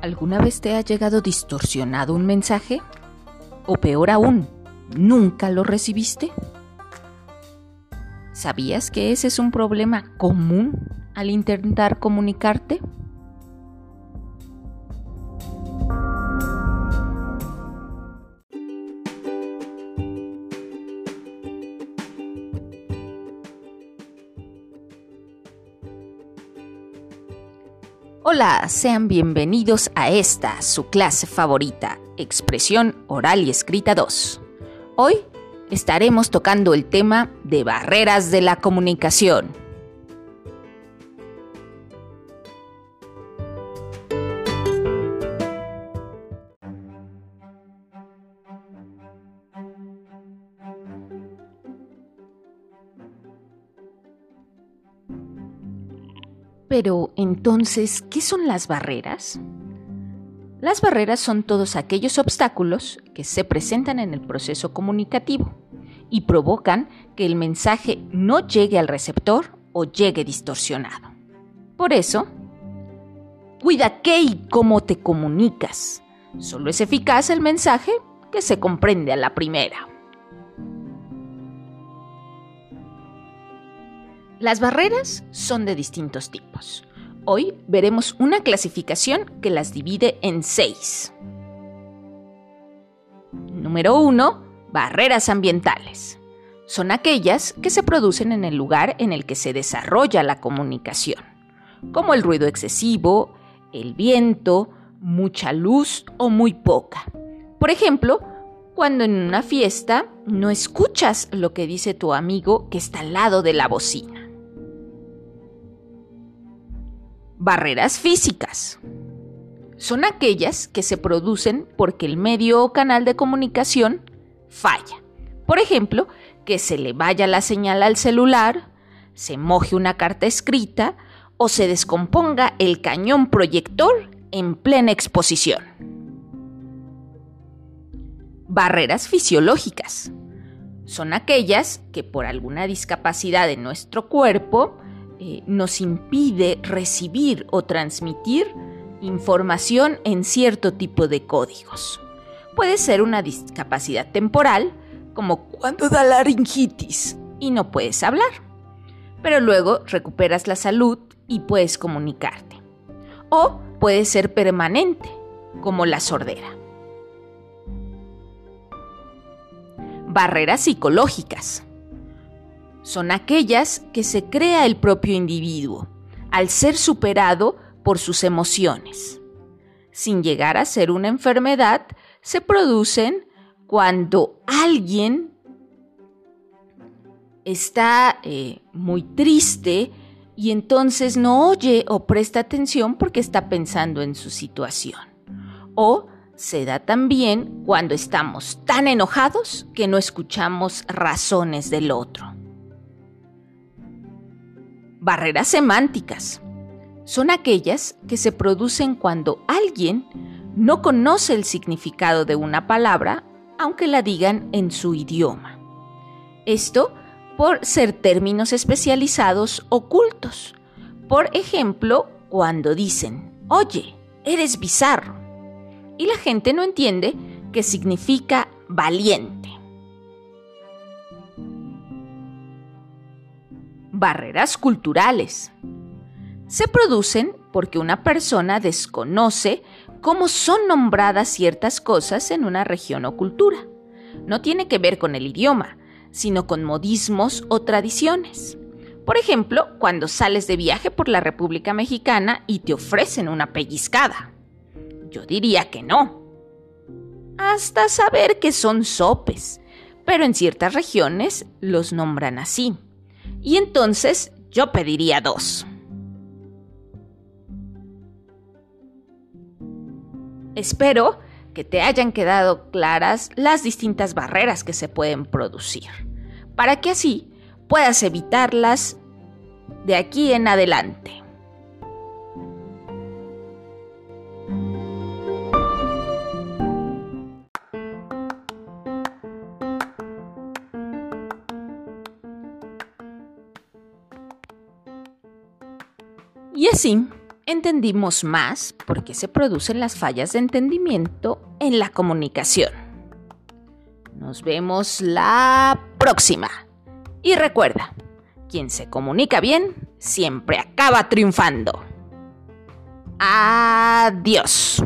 ¿Alguna vez te ha llegado distorsionado un mensaje? O peor aún, ¿nunca lo recibiste? ¿Sabías que ese es un problema común al intentar comunicarte? Hola, sean bienvenidos a esta, su clase favorita, Expresión Oral y Escrita 2. Hoy estaremos tocando el tema de barreras de la comunicación. Pero entonces, ¿qué son las barreras? Las barreras son todos aquellos obstáculos que se presentan en el proceso comunicativo y provocan que el mensaje no llegue al receptor o llegue distorsionado. Por eso, cuida qué y cómo te comunicas. Solo es eficaz el mensaje que se comprende a la primera. Las barreras son de distintos tipos. Hoy veremos una clasificación que las divide en seis. Número 1. Barreras ambientales. Son aquellas que se producen en el lugar en el que se desarrolla la comunicación, como el ruido excesivo, el viento, mucha luz o muy poca. Por ejemplo, cuando en una fiesta no escuchas lo que dice tu amigo que está al lado de la bocina. Barreras físicas. Son aquellas que se producen porque el medio o canal de comunicación falla. Por ejemplo, que se le vaya la señal al celular, se moje una carta escrita o se descomponga el cañón proyector en plena exposición. Barreras fisiológicas. Son aquellas que por alguna discapacidad de nuestro cuerpo eh, nos impide recibir o transmitir información en cierto tipo de códigos. Puede ser una discapacidad temporal, como cuando da laringitis y no puedes hablar, pero luego recuperas la salud y puedes comunicarte. O puede ser permanente, como la sordera. Barreras psicológicas son aquellas que se crea el propio individuo al ser superado por sus emociones. Sin llegar a ser una enfermedad, se producen cuando alguien está eh, muy triste y entonces no oye o presta atención porque está pensando en su situación. O se da también cuando estamos tan enojados que no escuchamos razones del otro. Barreras semánticas. Son aquellas que se producen cuando alguien no conoce el significado de una palabra, aunque la digan en su idioma. Esto por ser términos especializados ocultos. Por ejemplo, cuando dicen, oye, eres bizarro. Y la gente no entiende qué significa valiente. Barreras culturales. Se producen porque una persona desconoce cómo son nombradas ciertas cosas en una región o cultura. No tiene que ver con el idioma, sino con modismos o tradiciones. Por ejemplo, cuando sales de viaje por la República Mexicana y te ofrecen una pellizcada. Yo diría que no. Hasta saber que son sopes, pero en ciertas regiones los nombran así y entonces yo pediría dos. Espero que te hayan quedado claras las distintas barreras que se pueden producir, para que así puedas evitarlas de aquí en adelante. Y así entendimos más por qué se producen las fallas de entendimiento en la comunicación. Nos vemos la próxima. Y recuerda, quien se comunica bien siempre acaba triunfando. Adiós.